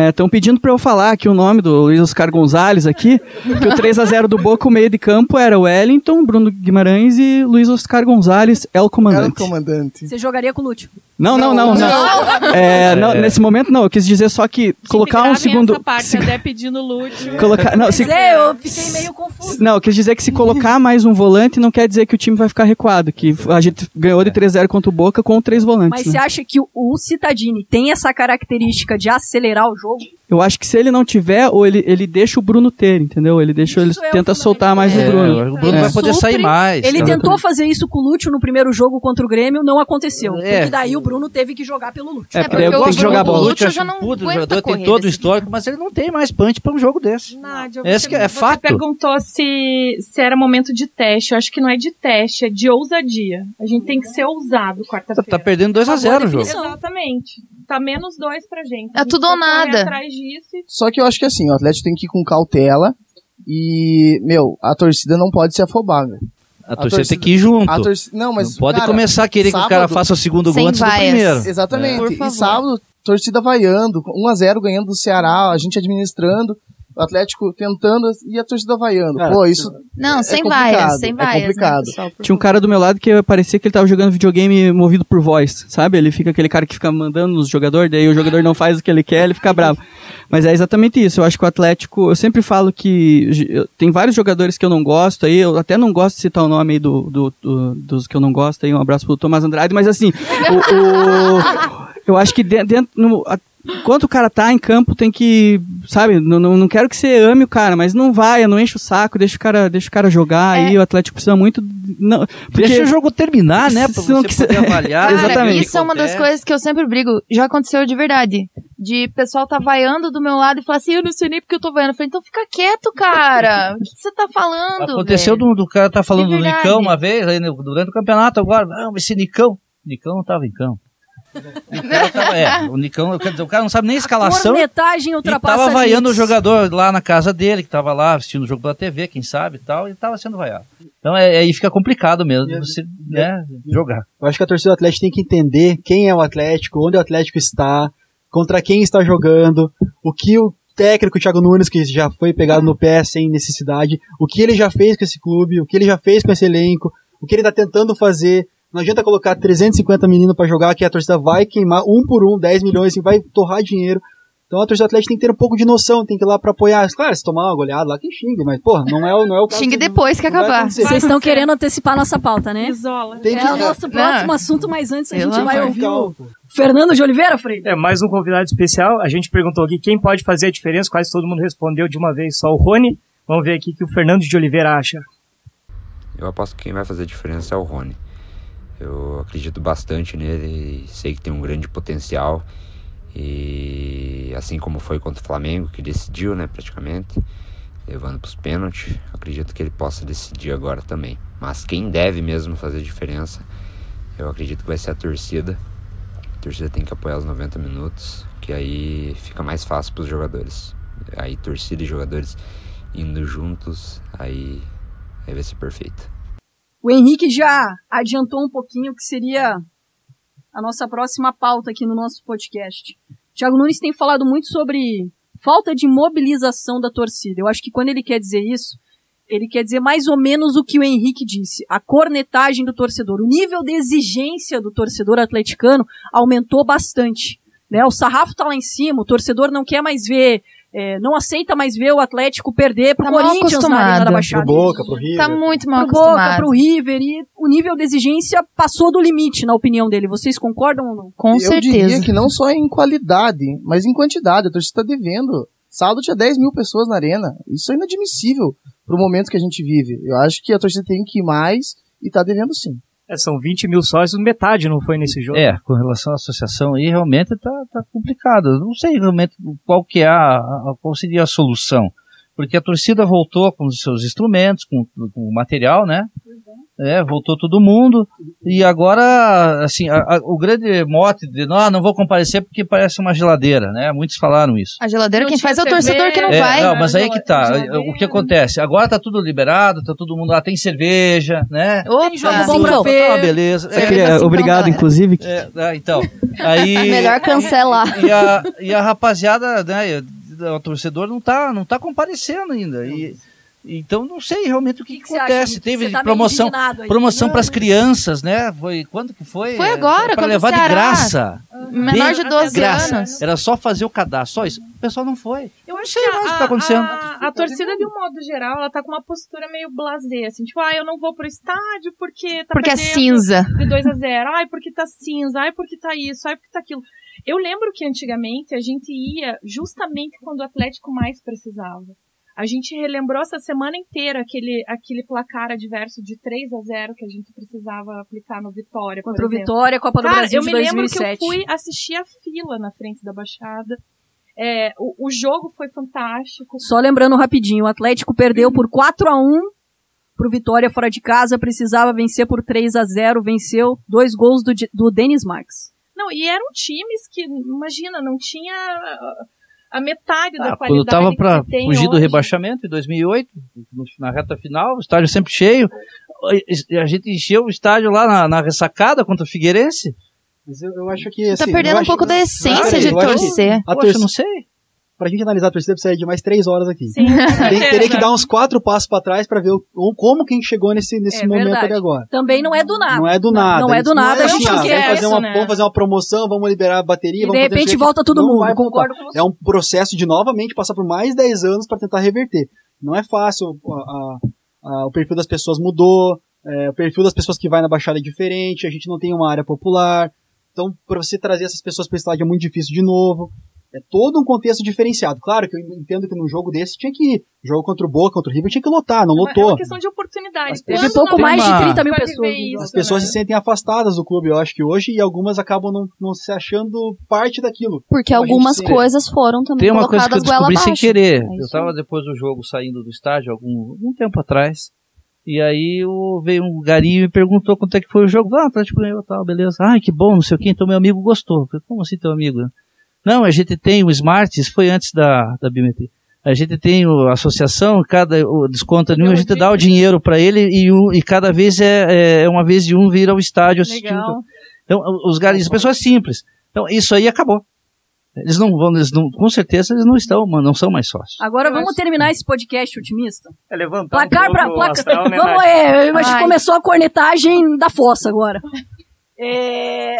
estão pedindo pra eu falar aqui o nome do Luiz Oscar Gonzalez aqui, que o 3 a 0 do Boca, o meio de campo era o Wellington, Bruno Guimarães e Luiz Oscar Gonzalez, Era o Comandante. comandante. Você jogaria com o Lúcio. Não, não, não, não. É, não, É. Nesse momento não, eu quis dizer só que colocar um segundo. Essa parte, se- até pedindo lúdio. colocar, não, se, é, eu fiquei meio confuso. não, eu quis dizer que se colocar mais um volante não quer dizer que o time vai ficar recuado, que a gente ganhou de 3-0 contra o Boca com três volantes. Mas né? você acha que o, Citadini tem essa característica de acelerar o jogo? Eu acho que se ele não tiver, ou ele, ele deixa o Bruno ter, entendeu? Ele deixa, ele Isso é o tenta soltar mais É, o Bruno. o Bruno É. vai poder sair mais. Ele tá? tentou fazer isso com o Lúcio no primeiro jogo contra o Grêmio, não aconteceu. É. Porque daí o Bruno teve que jogar pelo Lúcio. É, É, porque eu tenho o que jogar bola. Lúcio eu já não puto, o jogador tem todo o histórico, mas ele não tem mais punch pra um jogo desse. Nádia, Esse você, que é você fato. perguntou se, se era momento de teste. Eu acho que não é de teste, é de ousadia. A gente tem que ser ousado Tá, quarta-feira. tá perdendo 2 a Uma boa 0 o jogo. Exatamente. Tá menos dois pra gente. É A gente tudo ou nada. atrás disso e Só que eu acho que assim, o Atlético tem que ir com cautela e, meu, a torcida não pode se afobar, velho. A torcida torcida- tem que ir junto. A torcida, não, mas não pode cara, começar a querer que o cara sábado- faça o segundo gol antes do primeiro. Exatamente. Por E sábado, torcida vaiando, 1x0 ganhando do Ceará, a gente administrando, o Atlético tentando e a torcida vaiando. Cara, Pô, isso Não, É sem complicado, vaias, sem é vaias. né, complicado. pessoal, por Tinha um cara do meu lado que parecia que ele tava jogando videogame movido por voz, sabe? Ele fica aquele cara que fica mandando nos jogadores, daí o jogador não faz o que ele quer, ele fica bravo. Mas é exatamente isso. Eu acho que o Atlético, eu sempre falo que eu- tem vários jogadores que eu não gosto aí, eu até não gosto de citar o nome aí do, do- do- dos que eu não gosto aí, um abraço pro Tomás Andrade, mas assim, o- o- eu acho que dentro, dentro no, a- Enquanto o cara tá em campo, tem que, sabe, não, não, não quero que você ame o cara, mas não vai, não enche o saco, deixa o cara, deixa o cara jogar É. aí, o Atlético precisa muito, não, porque Deixa o jogo terminar, né? Pra não você quiser- poder avaliar. Cara, Exatamente. isso é uma das coisas que eu sempre brigo. Já aconteceu de verdade. De pessoal tá vaiando do meu lado e falar assim, eu não sei nem porque eu tô vaiando. Eu falei, então fica quieto, cara. O que que você tá falando? Aconteceu do, do cara tá falando De do. Nicão uma vez, aí durante o campeonato agora. Não, esse Nicão. Nicão não tava em campo. O cara tava, é, o Nicão, quer dizer, o cara não sabe nem a escalação. Cornetagem E ultrapassa tava vaiando o jogador lá na casa dele, que tava lá assistindo o jogo pela TV, quem sabe e tal, e tava sendo vaiado. Então é, aí fica complicado mesmo de você né, jogar. Eu acho que a torcida do Atlético tem que entender quem é o Atlético, onde o Atlético está, contra quem está jogando, o que o técnico Thiago Nunes, que já foi pegado no pé sem necessidade, o que ele já fez com esse clube, o que ele já fez com esse elenco, o que ele está tentando fazer. Não adianta colocar 350 meninos para jogar, que a torcida vai queimar um por um, 10 milhões, assim, vai torrar dinheiro. Então a torcida do Atlético tem que ter um pouco de noção, tem que ir lá para apoiar. Claro, se tomar uma goleada lá, que xingue, mas, porra, não é, o- não é o caso. Xingue depois que acabar. Vocês estão querendo antecipar nossa pauta, né? isola. Tem que É o nosso próximo Não. assunto, mas antes a Pelo gente vai ouvir o Fernando de Oliveira, Frei. É, mais um convidado especial. A gente perguntou aqui quem pode fazer a diferença, quase todo mundo respondeu de uma vez, só o Rony. Vamos ver aqui o que o Fernando de Oliveira acha. Eu aposto que quem vai fazer a diferença é o Rony. Eu acredito bastante nele sei que tem um grande potencial. E assim como foi contra o Flamengo, que decidiu, né, praticamente, levando para os pênaltis, acredito que ele possa decidir agora também. Mas quem deve mesmo fazer diferença, eu acredito que vai ser a torcida. A torcida tem que apoiar os 90 minutos, que aí fica mais fácil para os jogadores. Aí torcida e jogadores indo juntos, aí, aí vai ser perfeito. O Henrique já adiantou um pouquinho o que seria a nossa próxima pauta aqui no nosso podcast. Thiago Nunes tem falado muito sobre falta de mobilização da torcida. Eu acho que quando ele quer dizer isso, ele quer dizer mais ou menos o que o Henrique disse, a cornetagem do torcedor. O nível de exigência do torcedor atleticano aumentou bastante. Né? O sarrafo tá lá em cima, o torcedor não quer mais ver, é, não aceita mais ver o Atlético perder pro Tá Corinthians na Arena da. Baixada. Pro Boca, pro River. Tá muito mal pro Boca, acostumado. pro River, e o nível de exigência passou do limite, na opinião dele. Vocês concordam ou não? Com eu certeza. diria que não só em qualidade, mas em quantidade. A torcida está devendo. Sábado tinha 10 mil pessoas na arena. Isso é inadmissível pro momento que a gente vive. Eu acho que a torcida tem que ir mais e tá devendo sim. É, são 20 mil sócios, metade não foi nesse jogo. É, com relação à associação aí, realmente tá, tá complicado. Não sei realmente qual que é a, a- qual seria a solução. Porque a torcida voltou com os seus instrumentos, com, com o material, né? É, voltou todo mundo. E agora, assim, a- a- o grande mote de, não, não vou comparecer porque parece uma geladeira, né? Muitos falaram isso. A geladeira Não quem faz é o torcedor que não É, vai. não, mas aí que tá. Geladeira. O que acontece? Agora tá tudo liberado, tá todo mundo lá, tem cerveja, né? Opa, jogo Tá bom pra tá ver. uma beleza. Você É, queria- assim, obrigado, inclusive. que- é, é, então, aí... Melhor cancelar. E a, e a rapaziada, né, o torcedor não tá, não tá comparecendo ainda. E, Então não sei realmente o que, que, que acontece. Teve tá promoção, promoção para as crianças, né? Foi quando que foi? Foi agora, para levar de graça. Menor de 12 graça. anos. Era só fazer o cadastro, só isso. O pessoal não foi. Eu acho sei que mais o a, que tá acontecendo. A, a, torcida, de um modo geral, ela tá com uma postura meio blasé, assim, tipo, ah, eu não vou pro estádio porque tá Porque é perdendo cinza. De 2 a 0 ai, porque tá cinza, ai, porque tá isso, ai, porque tá aquilo. Eu lembro que antigamente a gente ia justamente quando o Atlético mais precisava. A gente relembrou essa semana inteira aquele, aquele placar adverso de 3 a 0 que a gente precisava aplicar no Vitória. Contra o Vitória, Copa do Cara, Brasil eu de me 2007. lembro que eu fui assistir a fila na frente da Baixada. É, o, o, jogo foi fantástico. Só lembrando rapidinho, o Atlético perdeu por 4 a 1 pro Vitória fora de casa, precisava vencer por 3 a 0 venceu dois gols do, do Denis Marques. Não, e eram times que, imagina, não tinha a metade ah, da qualidade Quando eu tava para fugir hoje. do rebaixamento em 2008, na reta final, o estádio sempre cheio, a gente encheu o estádio lá na, na ressacada contra o Figueirense. Mas eu, eu acho que. Assim, tá perdendo um pouco da essência de torcer. A torcida, não sei. Pra gente analisar a torcida, precisa de mais três horas aqui. Sim, Tem, teria que dar uns quatro passos para trás para ver o, como que a gente chegou nesse, nesse é momento verdade. ali agora. Também não é do nada. Não é do nada. Não, não é do nada. Não é a gente assim, quer vamos, fazer uma, né? vamos fazer uma promoção, vamos liberar a bateria. E vamos de repente volta todo não mundo. Vai concordo com você. É um processo de novamente passar por mais 10 anos para tentar reverter. Não é fácil. A, a, a, o perfil das pessoas mudou. É, o perfil das pessoas que vai na Baixada é diferente. A gente não tem uma área popular. Então, para você trazer essas pessoas para esse estádio é muito difícil de novo. É todo um contexto diferenciado. Claro que eu entendo que num jogo desse tinha que. Jogo contra o Boca, contra o River, tinha que lotar, não lotou. É uma questão de oportunidade. Teve pouco mais de 30 mil pessoas. Isso, As pessoas né? se sentem afastadas do clube, eu acho que hoje, e algumas acabam não, não se achando parte daquilo. Porque algumas coisas foram também Tem uma coisa que eu descobri sem querer. É eu tava depois do jogo saindo do estádio, algum, algum tempo atrás. E aí eu, veio um garinho e me perguntou quanto é que foi o jogo. Ah, o Atlético ganhou tal, beleza. Ai, que bom, não sei o que. Então meu amigo gostou. Eu falei, como assim teu amigo? Não, a gente tem o Smart, isso foi antes da, da biometria. A gente tem a associação, cada o desconto nenhum, a gente dá o dinheiro para ele e, um, e cada vez é, é, uma vez de um vir ao estádio assistir. Legal. Então, os garis, as pessoas simples. Então, isso aí acabou. Eles não vão, eles não, com certeza eles não estão, não são mais sócios. Agora vamos terminar esse podcast otimista. É levantar Placar um o placar. astral, né, vamos Nath? é, mas Ai. começou a cornetagem da fossa agora. É,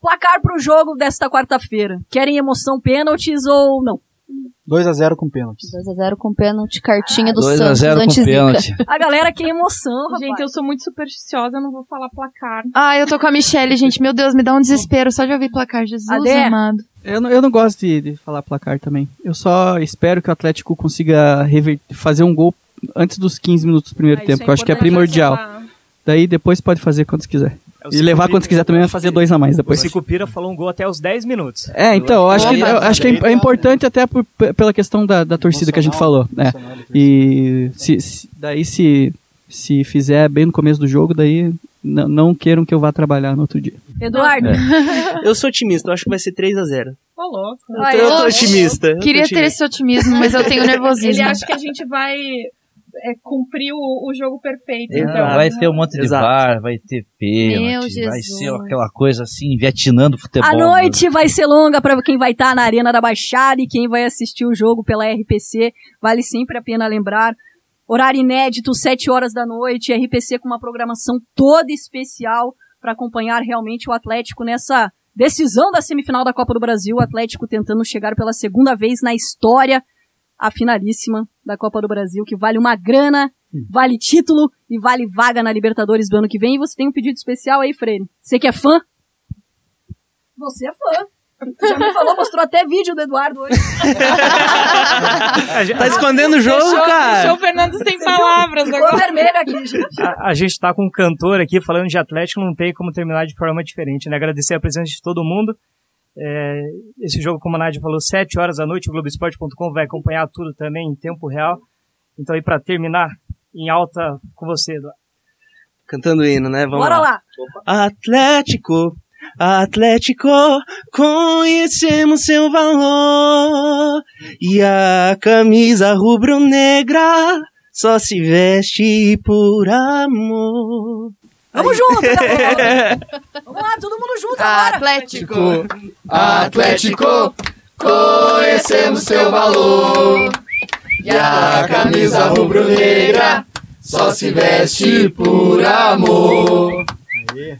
placar pro jogo desta quarta-feira. Querem emoção pênaltis ou não? 2x0 com pênaltis. 2x0 com pênalti, cartinha do 2 a Santos, 0 com antes pênalti. A galera quer emoção, rapaz. Gente, eu sou muito supersticiosa, eu não vou falar placar. Ah, eu tô com a Michelle, gente. Meu Deus, me dá um desespero só de ouvir placar. Jesus Adê? amado. Eu não, eu não gosto de, de falar placar também. Eu só espero que o Atlético consiga rever- fazer um gol antes dos 15 minutos do primeiro Ah, tempo, é que eu acho que é primordial. Daí depois pode fazer quantos quiser. É, o E levar quantos quiser também vai fazer dois a mais O depois. Sicupira falou um gol até os 10 minutos. É, então, eu acho que, eu acho que é, é importante até por- pela questão da, da torcida que a gente falou. né? E se, se- daí se, se fizer bem no começo do jogo, daí não queiram que eu vá trabalhar no outro dia. Eduardo, Eu sou otimista, eu acho que vai ser 3x0. Ô, louco. Eu, tô- eu tô otimista. eu tô Queria ter otimista. esse otimismo, mas eu tenho Ele nervosismo. acha que a gente vai é, cumprir o, o jogo perfeito. Ah, Então, vai ter um monte de Exato. VAR, vai ter pênalti, vai ser aquela coisa assim, vietnã do futebol. a noite vai ser longa para quem vai estar na Arena da Baixada e quem vai assistir o jogo pela RPC. Vale sempre a pena lembrar. Horário inédito, 7 horas da noite, RPC com uma programação toda especial para acompanhar realmente o Atlético nessa decisão da semifinal da Copa do Brasil. O Atlético tentando chegar pela segunda vez na história a finalíssima da Copa do Brasil, que vale uma grana, vale título e vale vaga na Libertadores do ano que vem. E você tem um pedido especial aí, Freire. Você que é fã? Você é fã. Já me falou, mostrou até vídeo do Eduardo hoje. Tá escondendo o jogo, deixou, cara? deixou o Fernando sem palavras Ficou agora. vermelho aqui, gente. a, a gente tá com um cantor aqui falando de Atlético, não tem como terminar de forma diferente, né? Agradecer a presença de todo mundo. É, esse jogo, como a Nádia falou, 7 horas da noite, o Globoesporte.com vai acompanhar tudo também em tempo real. Então aí pra terminar em alta com você, Eduardo. Cantando o hino, né? Vamos Bora lá. Atlético, Atlético, conhecemos seu valor. E a camisa rubro-negra só se veste por amor. Vamos junto, galera. Vamos lá, todo mundo junto agora. Atlético. Atlético, conhecemos seu valor. E a camisa rubro-negra só se veste por amor. Aí.